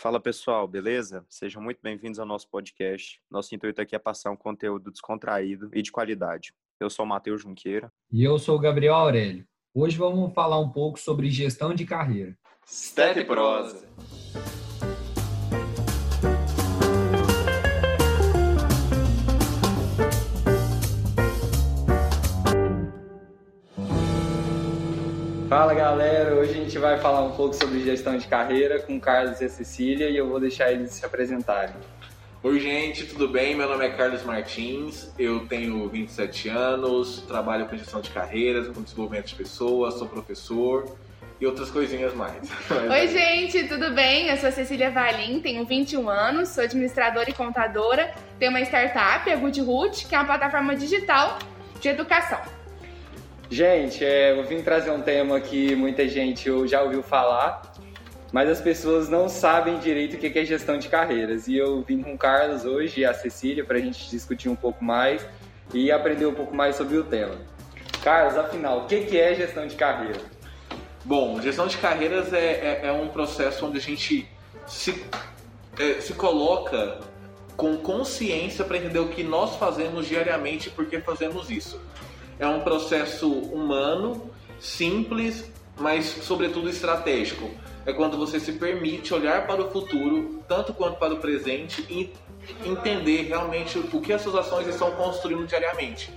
Fala pessoal, beleza? Sejam muito bem-vindos ao nosso podcast. Nosso intuito aqui é passar um conteúdo descontraído e de qualidade. Eu sou o Matheus Junqueira. E eu sou o Gabriel Aurélio. Hoje vamos falar um pouco sobre gestão de carreira. Step Prosa. Fala galera, hoje a gente vai falar um pouco sobre gestão de carreira com o Carlos e a Cecília e eu vou deixar eles se apresentarem. Oi gente, tudo bem? Meu nome é Carlos Martins, eu tenho 27 anos, trabalho com gestão de carreiras, com desenvolvimento de pessoas, sou professor e outras coisinhas mais. Oi gente, tudo bem? Eu sou a Cecília Valim, tenho 21 anos, sou administradora e contadora, tenho uma startup, a GoodRoot, que é uma plataforma digital de educação. Gente, é, eu vim trazer um tema que muita gente já ouviu falar, mas as pessoas não sabem direito o que é gestão de carreiras. E eu vim com o Carlos hoje e a Cecília para a gente discutir um pouco mais e aprender um pouco mais sobre o tema. Carlos, afinal, o que é gestão de carreira? Bom, gestão de carreiras é, é, é um processo onde a gente se, é, se coloca com consciência para entender o que nós fazemos diariamente e por que fazemos isso. É um processo humano, simples, mas sobretudo estratégico. É quando você se permite olhar para o futuro, tanto quanto para o presente, e entender realmente o que as suas ações estão construindo diariamente.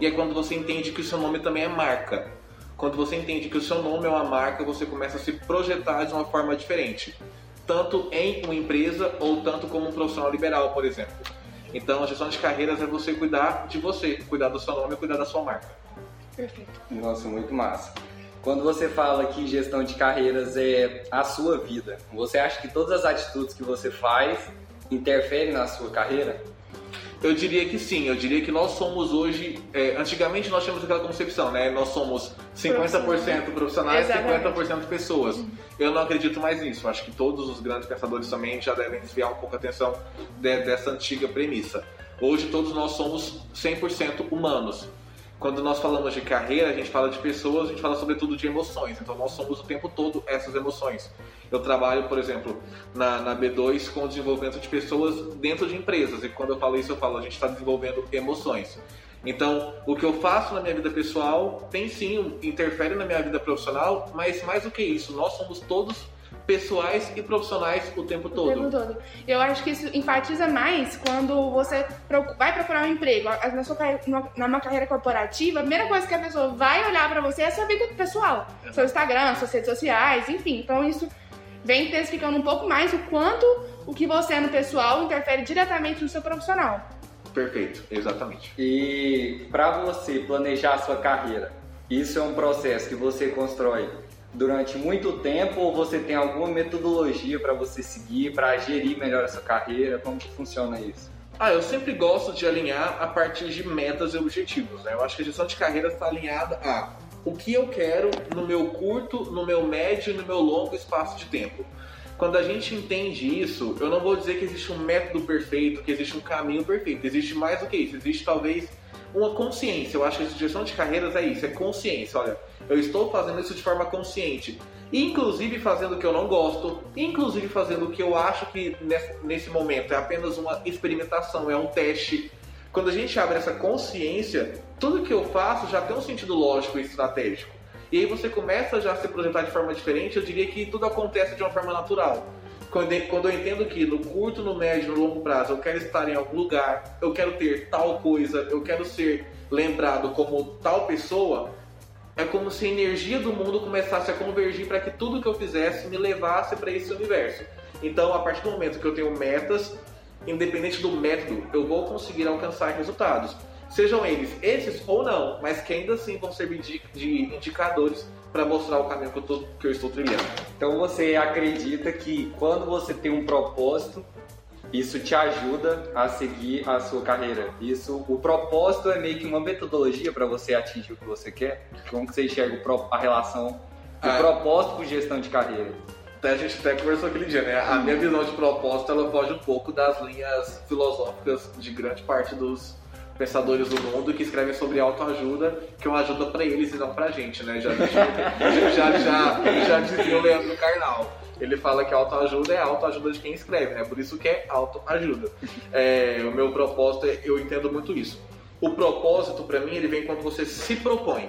E é quando você entende que o seu nome também é marca. Quando você entende que o seu nome é uma marca, você começa a se projetar de uma forma diferente. Tanto em uma empresa ou tanto como um profissional liberal, por exemplo. Então, a gestão de carreiras é você cuidar de você, cuidar do seu nome e cuidar da sua marca. Perfeito. Nossa, muito massa. Quando você fala que gestão de carreiras é a sua vida, você acha que todas as atitudes que você faz interferem na sua carreira? Eu diria que sim, eu diria que nós somos hoje. É, antigamente nós tínhamos aquela concepção, né? Nós somos 50% profissionais e 50% pessoas. Eu não acredito mais nisso. Acho que todos os grandes pensadores também já devem desviar um pouco a atenção de, dessa antiga premissa. Hoje todos nós somos 100% humanos. Quando nós falamos de carreira, a gente fala de pessoas, a gente fala sobretudo de emoções. Então nós somos o tempo todo essas emoções. Eu trabalho, por exemplo, na, na B2 com o desenvolvimento de pessoas dentro de empresas. E quando eu falo isso, eu falo, a gente está desenvolvendo emoções. Então, o que eu faço na minha vida pessoal tem sim, interfere na minha vida profissional, mas mais do que isso, nós somos todos pessoais e profissionais o tempo todo. O tempo todo. Eu acho que isso enfatiza mais quando você vai procurar um emprego. Na sua numa carreira corporativa, a primeira coisa que a pessoa vai olhar para você é a sua vida pessoal, é. seu Instagram, suas redes sociais, enfim. Então isso vem intensificando um pouco mais o quanto o que você é no pessoal interfere diretamente no seu profissional. Perfeito, exatamente. E para você planejar a sua carreira, isso é um processo que você constrói durante muito tempo ou você tem alguma metodologia para você seguir, para gerir melhor a sua carreira? Como que funciona isso? Ah, eu sempre gosto de alinhar a partir de metas e objetivos. Né? Eu acho que a gestão de carreira está alinhada a o que eu quero no meu curto, no meu médio e no meu longo espaço de tempo. Quando a gente entende isso, eu não vou dizer que existe um método perfeito, que existe um caminho perfeito. Existe mais do que isso. Existe talvez uma consciência. Eu acho que a gestão de carreiras é isso, é consciência. Olha, eu estou fazendo isso de forma consciente. Inclusive fazendo o que eu não gosto, inclusive fazendo o que eu acho que nesse momento é apenas uma experimentação, é um teste. Quando a gente abre essa consciência, tudo que eu faço já tem um sentido lógico e estratégico. E aí você começa já a se projetar de forma diferente, eu diria que tudo acontece de uma forma natural. Quando eu entendo que no curto, no médio, no longo prazo eu quero estar em algum lugar, eu quero ter tal coisa, eu quero ser lembrado como tal pessoa, é como se a energia do mundo começasse a convergir para que tudo que eu fizesse me levasse para esse universo. Então, a partir do momento que eu tenho metas, independente do método, eu vou conseguir alcançar resultados. Sejam eles esses ou não, mas que ainda assim vão servir de, de indicadores para mostrar o caminho que eu, tô, que eu estou trilhando. Então você acredita que quando você tem um propósito, isso te ajuda a seguir a sua carreira. Isso, o propósito é meio que uma metodologia para você atingir o que você quer. Como que você enxerga a relação do ah, propósito com gestão de carreira? a gente até conversou aquele dia, né? A minha visão de propósito ela foge um pouco das linhas filosóficas de grande parte dos pensadores do mundo que escrevem sobre autoajuda, que é uma ajuda para eles e não pra gente, né? Já, já, já, já, já dizia o Leandro Carnal. Ele fala que autoajuda é autoajuda de quem escreve, né? Por isso que é autoajuda. É, o meu propósito, é, eu entendo muito isso. O propósito, para mim, ele vem quando você se propõe.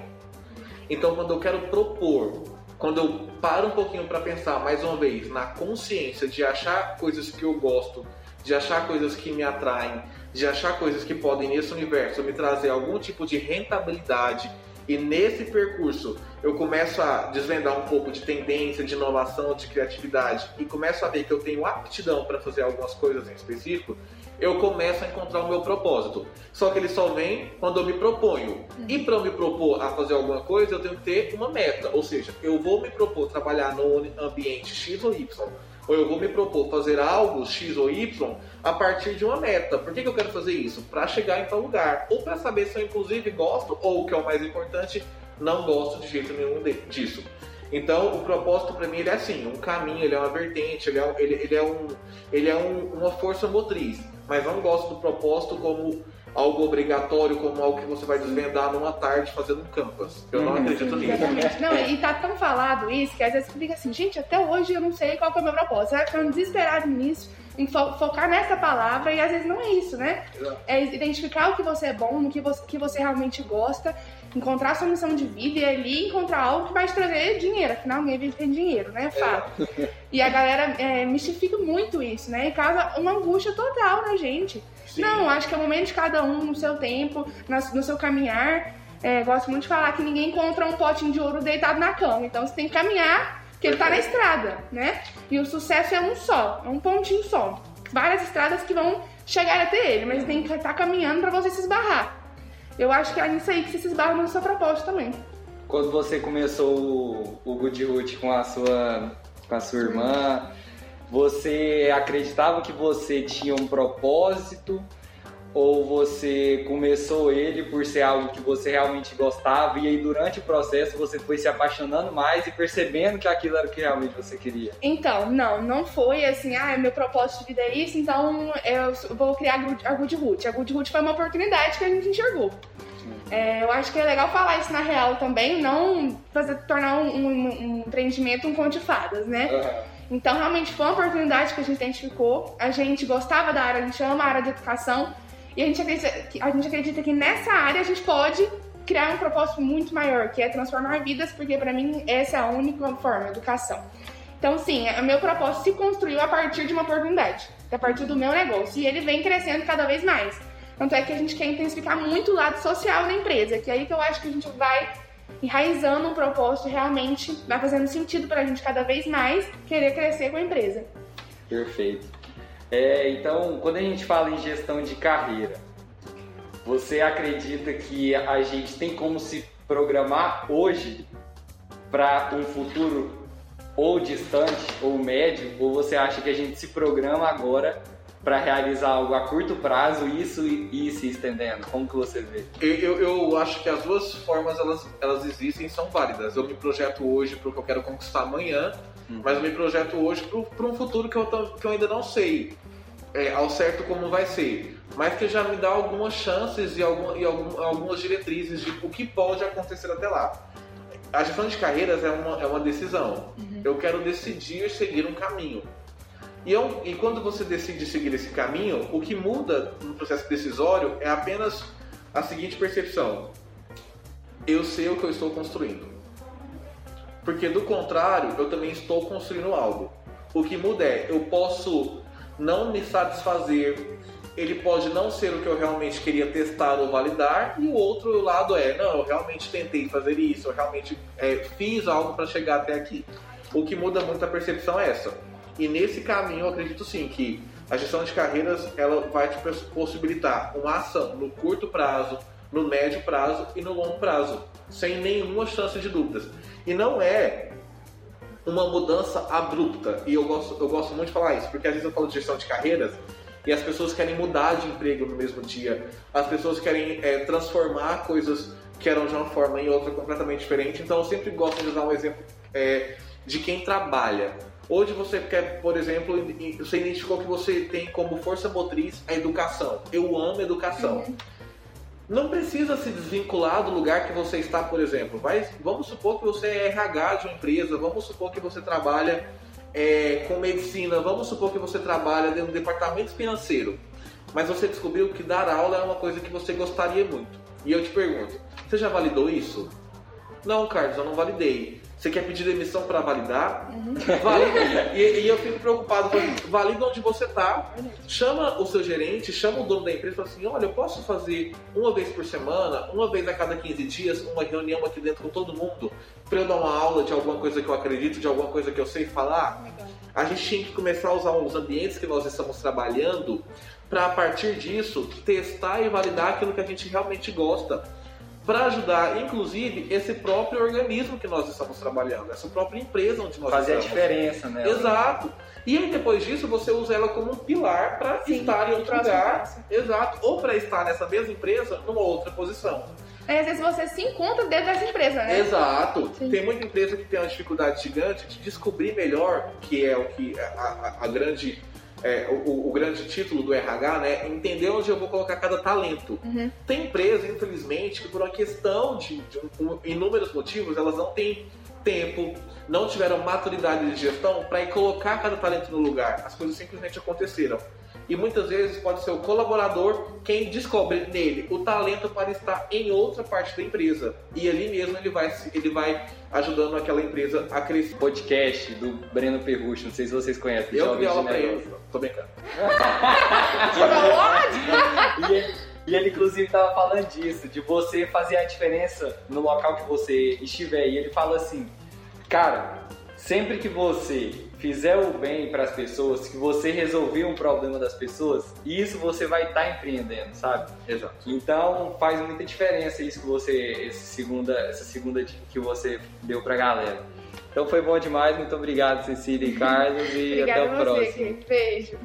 Então, quando eu quero propor, quando eu paro um pouquinho para pensar, mais uma vez, na consciência de achar coisas que eu gosto, de achar coisas que me atraem, de achar coisas que podem, nesse universo, me trazer algum tipo de rentabilidade, e nesse percurso eu começo a desvendar um pouco de tendência, de inovação, de criatividade e começo a ver que eu tenho aptidão para fazer algumas coisas em específico, eu começo a encontrar o meu propósito. Só que ele só vem quando eu me proponho. E para me propor a fazer alguma coisa, eu tenho que ter uma meta. Ou seja, eu vou me propor trabalhar no ambiente X ou Y ou eu vou me propor fazer algo X ou Y a partir de uma meta. Por que, que eu quero fazer isso? Para chegar em tal lugar. Ou para saber se eu, inclusive, gosto, ou o que é o mais importante, não gosto de jeito nenhum disso. Então, o propósito para mim ele é assim, um caminho, ele é uma vertente, ele é, ele, ele é, um, ele é um, uma força motriz. Mas não gosto do propósito como algo obrigatório como algo que você vai desvendar numa tarde fazendo um campus. Eu não uhum. acredito nisso. Exatamente. Não, e tá tão falado isso que às vezes fica assim, gente, até hoje eu não sei qual é o meu propósito. Você vai ficando desesperado nisso, em fo focar nessa palavra, e às vezes não é isso, né? Exato. É identificar o que você é bom, no que você, que você realmente gosta, encontrar a sua missão de vida e ali encontrar algo que vai te trazer dinheiro. Afinal, ninguém vive sem dinheiro, né? Fato. É. E a galera é, mistifica muito isso, né? E causa uma angústia total na gente. Sim. Não, acho que é o momento de cada um, no seu tempo, no seu caminhar. É, gosto muito de falar que ninguém encontra um potinho de ouro deitado na cama. Então você tem que caminhar, porque ele tá na estrada, né? E o sucesso é um só, é um pontinho só. Várias estradas que vão chegar até ele, mas tem que estar tá caminhando para você se esbarrar. Eu acho que é nisso aí que você se esbarra no seu propósito também. Quando você começou o, o Good Root com a sua, com a sua irmã, você acreditava que você tinha um propósito ou você começou ele por ser algo que você realmente gostava e aí durante o processo você foi se apaixonando mais e percebendo que aquilo era o que realmente você queria? Então, não, não foi assim, ah, meu propósito de vida é isso, então eu vou criar a Good Root. A Good Root foi uma oportunidade que a gente enxergou. É, eu acho que é legal falar isso na real também, não fazer tornar um, um, um empreendimento um conto de fadas, né? Uhum. Então, realmente foi uma oportunidade que a gente identificou. A gente gostava da área, a gente ama a área de educação. E a gente acredita a gente acredita que nessa área a gente pode criar um propósito muito maior, que é transformar vidas, porque para mim essa é a única forma, educação. Então, sim, o meu propósito se construiu a partir de uma oportunidade, a partir do meu negócio. E ele vem crescendo cada vez mais. Tanto é que a gente quer intensificar muito o lado social da empresa, que é aí que eu acho que a gente vai enraizando um propósito realmente vai fazendo sentido para a gente cada vez mais querer crescer com a empresa. Perfeito. É, então, quando a gente fala em gestão de carreira, você acredita que a gente tem como se programar hoje para um futuro ou distante ou médio, ou você acha que a gente se programa agora para realizar algo a curto prazo, isso e ir se estendendo? Como que você vê? Eu, eu acho que as duas formas elas, elas existem e são válidas. Eu me projeto hoje para o que eu quero conquistar amanhã, uhum. mas eu me projeto hoje para um futuro que eu, que eu ainda não sei é, ao certo como vai ser, mas que já me dá algumas chances e, algum, e algum, algumas diretrizes de o que pode acontecer até lá. A gestão de carreiras é uma, é uma decisão. Uhum. Eu quero decidir seguir um caminho. E, eu, e quando você decide seguir esse caminho, o que muda no processo decisório é apenas a seguinte percepção: eu sei o que eu estou construindo. Porque do contrário, eu também estou construindo algo. O que muda é, eu posso não me satisfazer, ele pode não ser o que eu realmente queria testar ou validar, e o outro lado é, não, eu realmente tentei fazer isso, eu realmente é, fiz algo para chegar até aqui. O que muda muito a percepção é essa. E nesse caminho, eu acredito sim que a gestão de carreiras ela vai te possibilitar uma ação no curto prazo, no médio prazo e no longo prazo, sem nenhuma chance de dúvidas. E não é uma mudança abrupta. E eu gosto, eu gosto muito de falar isso, porque às vezes eu falo de gestão de carreiras e as pessoas querem mudar de emprego no mesmo dia, as pessoas querem é, transformar coisas que eram de uma forma em outra completamente diferente. Então eu sempre gosto de usar um exemplo é, de quem trabalha. Hoje você quer, por exemplo, você identificou que você tem como força motriz a educação. Eu amo educação. Uhum. Não precisa se desvincular do lugar que você está, por exemplo. Mas vamos supor que você é RH de uma empresa, vamos supor que você trabalha é, com medicina, vamos supor que você trabalha dentro departamento financeiro, mas você descobriu que dar aula é uma coisa que você gostaria muito. E eu te pergunto, você já validou isso? Não, Carlos, eu não validei. Você quer pedir demissão para validar? Uhum. Valida. E, e, eu fico preocupado. Valida onde você está. Chama o seu gerente, chama o dono da empresa e fala assim: olha, eu posso fazer uma vez por semana, uma vez a cada 15 dias, uma reunião aqui dentro com todo mundo, para eu dar uma aula de alguma coisa que eu acredito, de alguma coisa que eu sei falar? A gente tinha que começar a usar os ambientes que nós estamos trabalhando para, a partir disso, testar e validar aquilo que a gente realmente gosta para ajudar, inclusive, esse próprio organismo que nós estamos trabalhando, essa própria empresa onde nós Fazer estamos. Fazer a diferença, né? Exato. E aí, depois disso, você usa ela como um pilar para estar em outro lugar. Passo. Exato. Ou para estar nessa mesma empresa numa outra posição. É, às vezes você se encontra dentro dessa empresa, né? Exato. Sim. Tem muita empresa que tem uma dificuldade gigante de descobrir melhor, que é o que a, a, a grande é, o, o, grande título do RH, né? Entender onde eu vou colocar cada talento. Uhum. Tem empresa, infelizmente, que por uma questão de, de um, inúmeros motivos, elas não têm tempo, não tiveram maturidade de gestão para ir colocar cada talento no lugar. As coisas simplesmente aconteceram e muitas vezes pode ser o colaborador quem descobre nele o talento para estar em outra parte da empresa. E ali mesmo ele vai, ele vai ajudando aquela empresa a crescer. Podcast do Breno Perrucho, não sei se vocês conhecem. Eu dei aula pra ele, tô brincando. e, ele, e ele inclusive estava falando disso, de você fazer a diferença no local que você estiver. E ele fala assim, cara, sempre que você fizer o bem para as pessoas, que você resolver um problema das pessoas, isso você vai estar tá empreendendo, sabe? Exato. Então faz muita diferença isso que você, segunda, essa segunda dica que você deu para a galera. Então foi bom demais, muito obrigado Cecília e Carlos e até o você, próximo. Beijo.